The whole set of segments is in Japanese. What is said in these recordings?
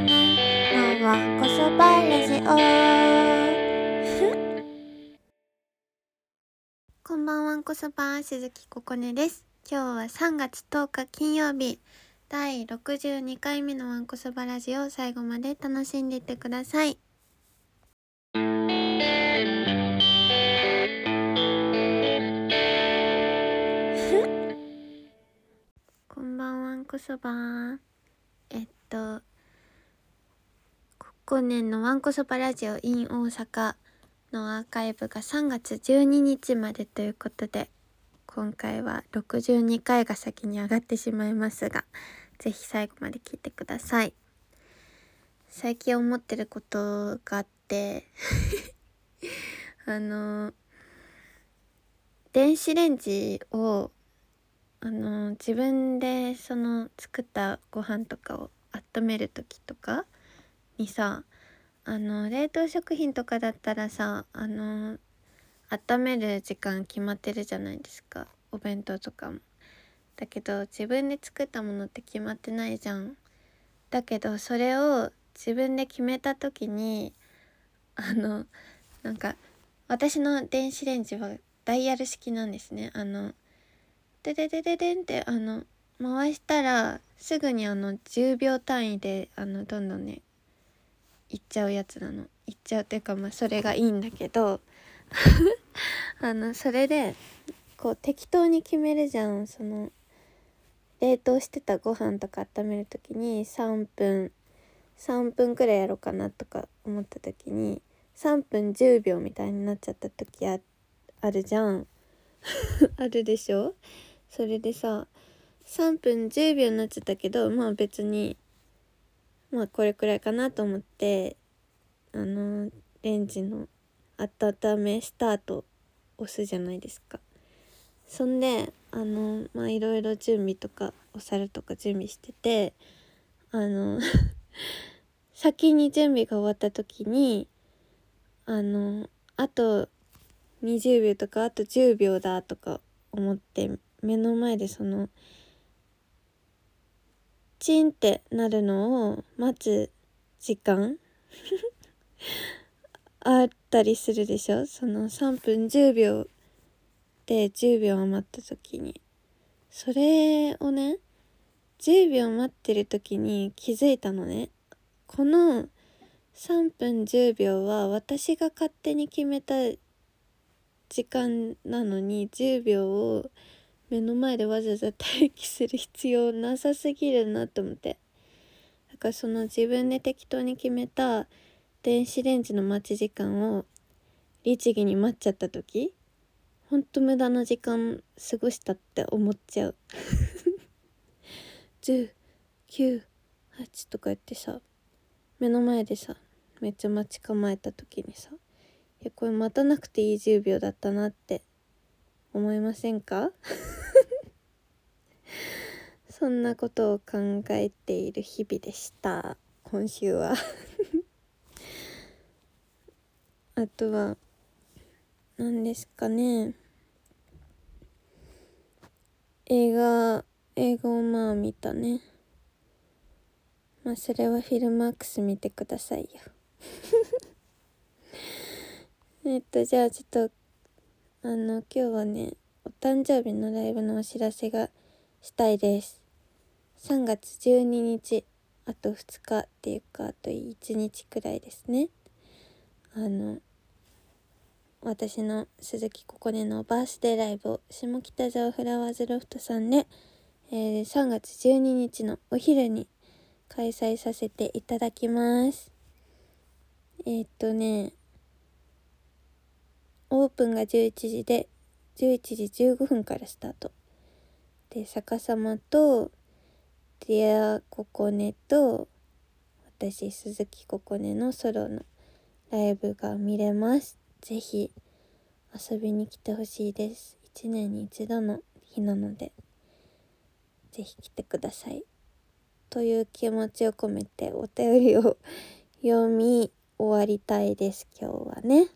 ねのわんこそばラジオこんばんはこそば鈴木ここねです。今日は3月10日金曜日。第62回目のわんこそばラジオ最後まで楽しんでいってください。こんばんはんこそばえっと今年のわんこそばラジオ in 大阪のアーカイブが3月12日までということで今回は62回が先に上がってしまいますが是非最後まで聞いてください。最近思ってることがあって あの電子レンジをあの自分でその作ったご飯とかを温める時とかにさあの冷凍食品とかだったらさあの温める時間決まってるじゃないですかお弁当とかも。だけど自分で作ったものって決まってないじゃん。だけどそれを自分で決めた時にあのなんか私の電子レンジはダイヤル式なんですね。あのでででででんってあの回したらすぐにあの10秒単位であのどんどんねいっちゃうやつなの。いっちゃうっていうかまあそれがいいんだけど。あのそれでこう適当に決めるじゃん。その冷凍してたご飯とか温める時に3分3分くらいやろうかなとか思った時に3分10秒みたいになっちゃった時ああるじゃん。あるでしょ？それでさ3分10秒になっちゃったけどまあ別にまあこれくらいかなと思ってあのレンジの温めスタート押すじゃないですか。そんであのまあいろいろ準備とかお皿とか準備しててあの 先に準備が終わった時にあのあと20秒とかあと10秒だとか思って目の前でそのチンってなるのを待つ時間？あったりするでしょ？その3分10秒で10秒余った時に。それをね10秒待ってる時に気づいたのね。この3分10秒は私が勝手に決めた時間なのに10秒を目の前でわざわざ待機する必要なさすぎるなと思って。だからその自分で適当に決めた電子レンジの待ち時間を律儀に待っちゃった時ほんと無駄な時間過ごしたって思っちゃう。109 8とか言ってさ目の前でさめっちゃ待ち構えた時にさいやこれ待たなくていい10秒だったなって思いませんか？そんなことを考えている日々でした。今週は。あとは何ですかね？映画映画をまあ見たね。まあそれはフィルマークス見てくださいよ。えっとじゃあちょっとあの今日はねお誕生日のライブのお知らせがしたいです。3月12日あと2日っていうかあと1日くらいですね。あの私の鈴木ここねのバースデーライブを下北沢フラワーズロフトさんで、えー、3月12日のお昼に開催させていただきます。えー、っとねオープンが11時で11時15分からスタート。で逆さまとディアココネと私鈴木ココネのソロのライブが見れます。ぜひ遊びに来てほしいです。1年に一度の日なのでぜひ来てください。という気持ちを込めてお便りを読み終わりたいです。今日はね。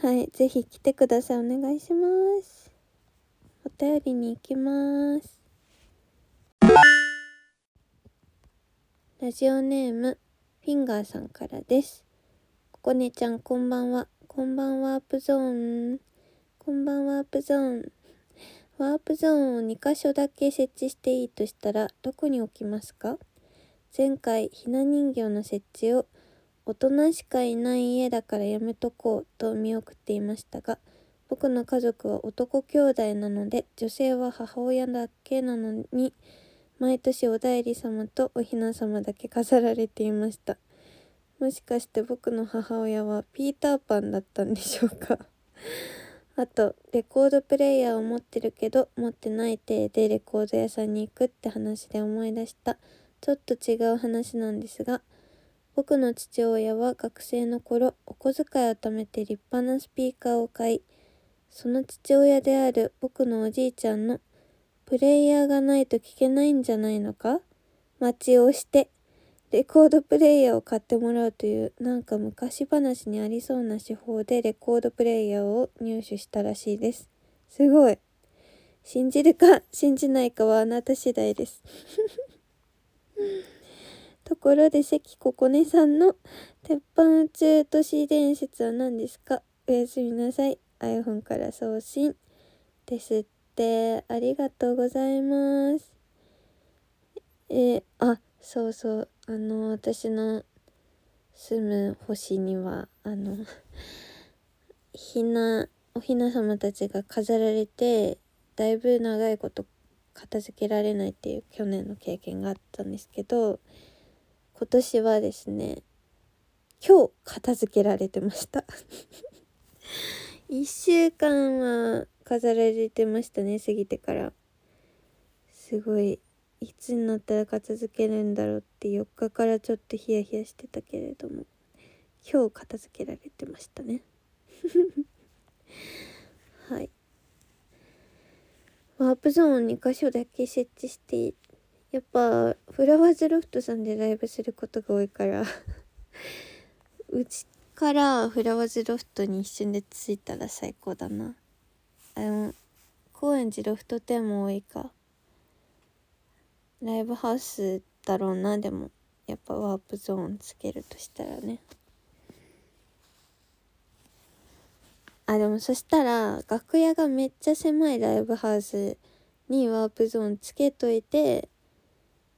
はい、ぜひ来てください。お願いします。お便りに行きます。ラジオネームフィンガーさんからですここねちゃんこんばんはこんばんはワープゾーンこんばんはワープゾーンワープゾーンを2箇所だけ設置していいとしたらどこに置きますか？前回ひな人形の設置を大人しかいない家だからやめとこうと見送っていましたが僕の家族は男兄弟なので女性は母親だけなのに毎年お代理様とおひな様だけ飾られていました。もしかして僕の母親はピーターパンだったんでしょうか。あとレコードプレーヤーを持ってるけど持ってない体でレコード屋さんに行くって話で思い出した。ちょっと違う話なんですが僕の父親は学生の頃お小遣いを貯めて立派なスピーカーを買いその父親である僕のおじいちゃんのプレイヤーがないと聞けないんじゃないのか待ちをしてレコードプレイヤーを買ってもらうというなんか昔話にありそうな手法でレコードプレイヤーを入手したらしいです。すごい。信じるか信じないかはあなた次第です。ところで関ここねさんの鉄板宇宙都市伝説は何ですか？おやすみなさい。iPhone から送信ですって。ありがとうございます。えー、あ、そうそう。あの、私の住む星には、あの、ひな、おひな様たちが飾られて、だいぶ長いこと片付けられないっていう去年の経験があったんですけど、今年はですね、今日片付けられてました 1週間は飾られてましたね、過ぎてから。すごい、いつになったら片付けるんだろうって4日からちょっとヒヤヒヤしてたけれども、今日片付けられてましたね。はい。ワープゾーン2箇所だけ設置してやっぱフラワーズロフトさんでライブすることが多いから。うちからフラワーズロフトに一瞬で着いたら最高だな。あの高円寺ロフト店も多いか。ライブハウスだろうなでも。やっぱワープゾーンつけるとしたらね。あでもそしたら楽屋がめっちゃ狭いライブハウスにワープゾーンつけといて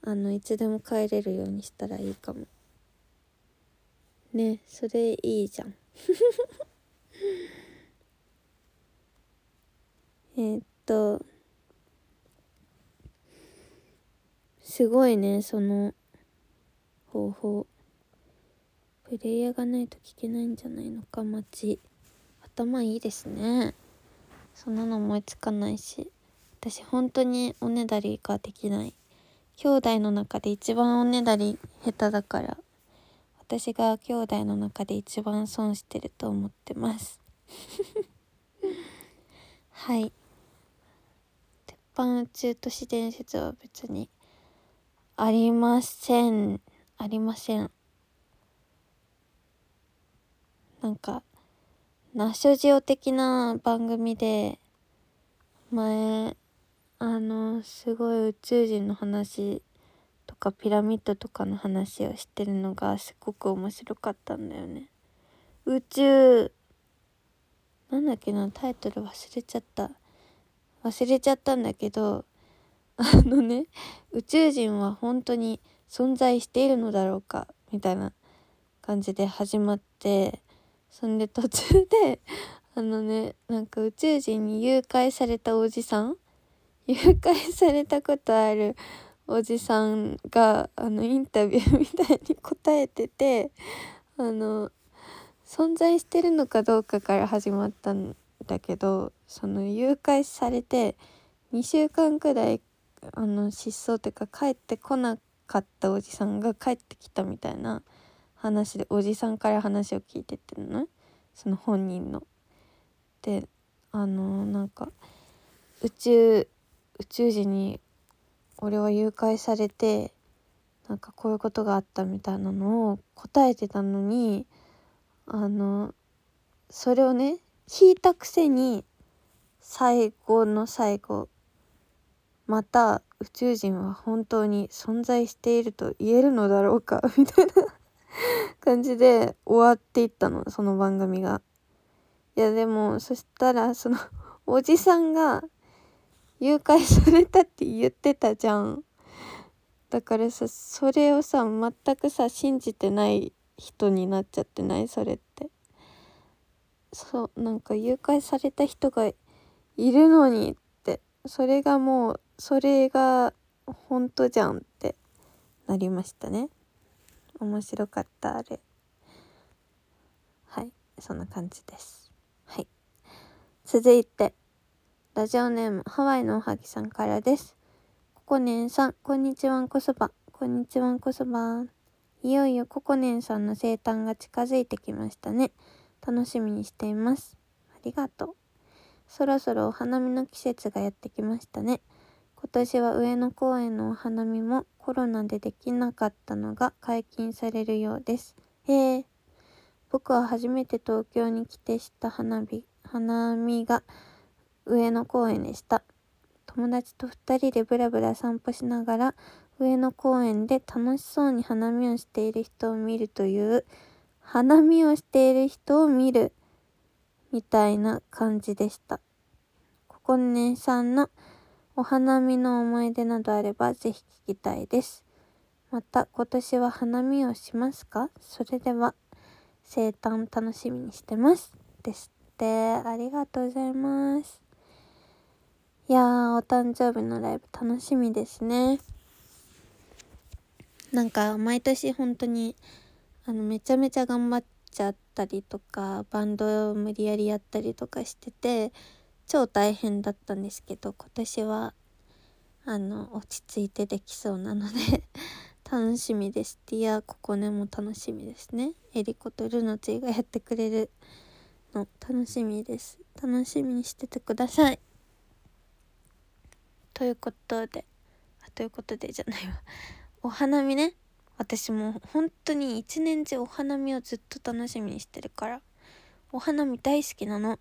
あのいつでも帰れるようにしたらいいかも。ねそれいいじゃん。えっとすごいねその方法。プレイヤーがないと聞けないんじゃないのか？街。頭いいですね。そんなの思いつかないし。私本当におねだりができない。兄弟の中で一番おねだり下手だから私が兄弟の中で一番損してると思ってます。はい。鉄板宇宙都市伝説は別にありません。ありません。なんかナショジオ的な番組で前あのすごい宇宙人の話とかピラミッドとかの話をしてるのがすごく面白かったんだよね。宇宙なんだっけなタイトル忘れちゃった忘れちゃったんだけど あのね宇宙人は本当に存在しているのだろうかみたいな感じで始まってそんで途中であのねなんか宇宙人に誘拐されたおじさん誘拐されたことあるおじさんがあのインタビューみたいに答えててあの存在してるのかどうかから始まったんだけどその誘拐されて2週間くらいあの失踪っていうか帰ってこなかったおじさんが帰ってきたみたいな話でおじさんから話を聞いてってのねその本人の。であのなんか宇宙宇宙人に俺は誘拐されてなんかこういうことがあったみたいなのを答えてたのにあのそれをね聞いたくせに最後の最後また宇宙人は本当に存在していると言えるのだろうか みたいな感じで終わっていったのその番組が。いやでもそしたらそのおじさんが誘拐されたって言ってたじゃん。だからさそれをさ全くさ信じてない人になっちゃってない？それって。そうなんか誘拐された人がいるのにって。それがもうそれが本当じゃんってなりましたね。面白かったあれ。はいそんな感じです。はい。続いて。ラジオネームハワイのおはぎさんからですココネンさん、こんにちはんこそば。こんにちはんこそば。いよいよココネンさんの生誕が近づいてきましたね。楽しみにしています。ありがとう。そろそろお花見の季節がやってきましたね。今年は上野公園のお花見もコロナでできなかったのが解禁されるようです。へえ。僕は初めて東京に来てした花火、花見が上野公園でした。友達と2人でブラブラ散歩しながら上野公園で楽しそうに花見をしている人を見るという花見をしている人を見るみたいな感じでした。ここねさんのお花見の思い出などあればぜひ聞きたいです。また今年は花見をしますか？それでは生誕楽しみにしてます。ですって。ありがとうございます。いやー、お誕生日のライブ楽しみですね。なんか、毎年本当に、あの、めちゃめちゃ頑張っちゃったりとか、バンドを無理やりやったりとかしてて、超大変だったんですけど、今年は、あの、落ち着いてできそうなので 楽しみです。ディアココネも楽しみですね。エリコとルノチがやってくれるの楽しみです。楽しみにしててください。ということで。あということでじゃないわ。お花見ね。私も本当に一年中お花見をずっと楽しみにしてるから。お花見大好きなの。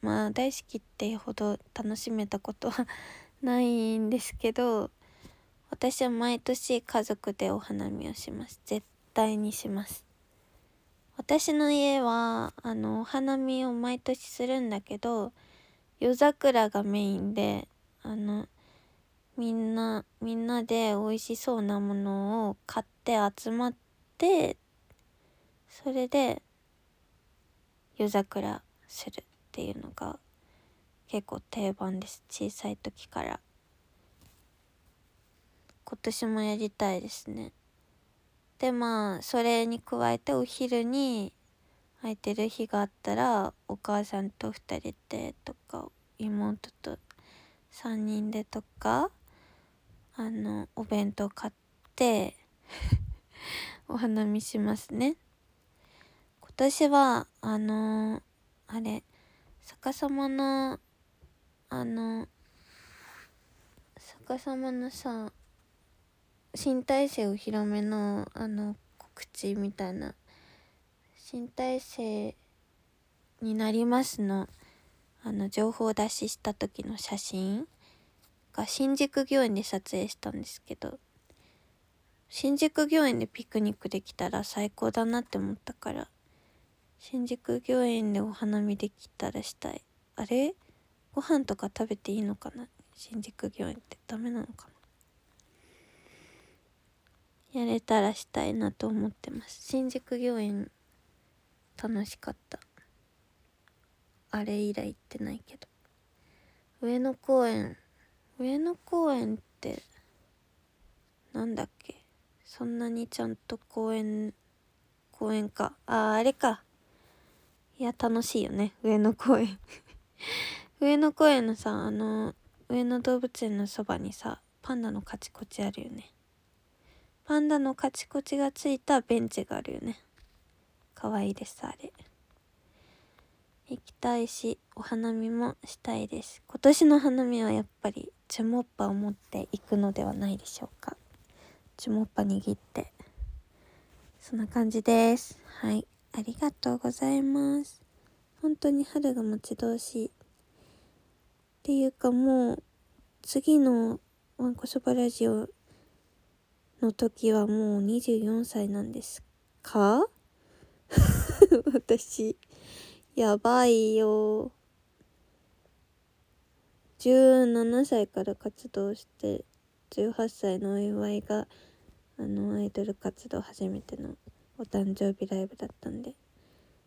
まあ大好きってほど楽しめたことはないんですけど。私は毎年家族でお花見をします。絶対にします。私の家はあのお花見を毎年するんだけど夜桜がメインであのみんなみんなで美味しそうなものを買って集まってそれで夜桜するっていうのが結構定番です。小さい時から。今年もやりたいですね。でまあそれに加えてお昼に空いてる日があったらお母さんと2人でとか妹と3人でとかあのお弁当買って お花見しますね。今年はあのあれ逆さまのあの逆さまのさ新体制お披露目のあの告知みたいな新体制になりますのあの情報出しした時の写真。が新宿御苑で撮影したんですけど新宿御苑でピクニックできたら最高だなって思ったから新宿御苑でお花見できたらしたい。あれ？ご飯とか食べていいのかな？新宿御苑ってダメなのかな？やれたらしたいなと思ってます。新宿御苑楽しかった。あれ以来行ってないけど。上野公園上野公園ってなんだっけ？そんなにちゃんと公園公園か。ああれか。いや楽しいよね。上野公園。上野公園のさあの上野動物園のそばにさパンダのカチコチあるよね。パンダのカチコチがついたベンチがあるよね。かわいいですあれ。行きたいしお花見もしたいです。今年の花見はやっぱりチュモッパを持っていくのではないでしょうか。チュモッパ握って。そんな感じです。はい。ありがとうございます。本当に春が待ち遠しい。っていうかもう次のわんこそばラジオの時はもう24歳なんですか？私、やばいよ。17歳から活動して、18歳のお祝いが、あの、アイドル活動初めてのお誕生日ライブだったんで、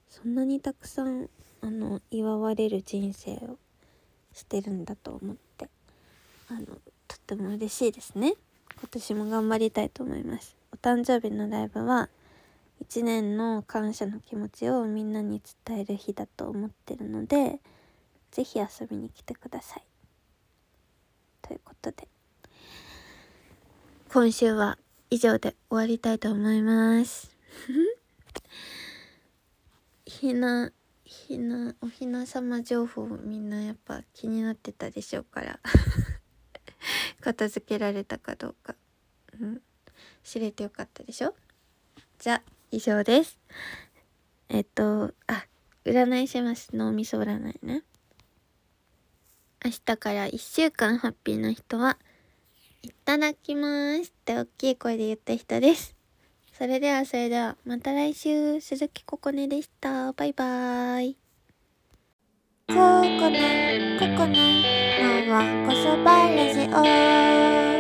そんなにたくさん、あの、祝われる人生をしてるんだと思って、あの、とっても嬉しいですね。今年も頑張りたいと思います。お誕生日のライブは、一年の感謝の気持ちをみんなに伝える日だと思ってるので、ぜひ遊びに来てください。ということで、今週は以上で終わりたいと思います。ひな、ひな、おひな様情報みんなやっぱ気になってたでしょうから 片付けられたかどうか、うん、知れてよかったでしょ？じゃあ以上です。えっと、あ、占いします。脳みそ占いね。明日から1週間ハッピーな人は、いただきますって大きい声で言った人です。それではそれでは、また来週、鈴木ここねでした。バイバーイ。ここね、ここね、のはこそばラジオ。